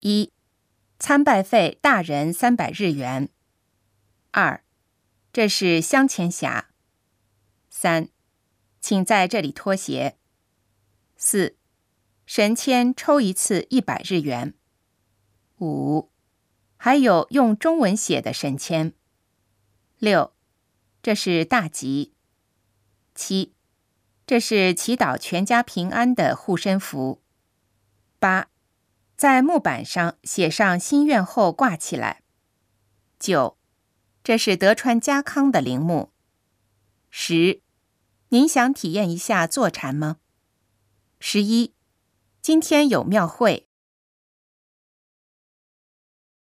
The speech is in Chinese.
一、参拜费大人三百日元。二、这是香前匣。三、请在这里脱鞋。四、神签抽一次一百日元。五、还有用中文写的神签。六、这是大吉。七、这是祈祷全家平安的护身符。八、在木板上写上心愿后挂起来。九、这是德川家康的陵墓。十、您想体验一下坐禅吗？十一、今天有庙会。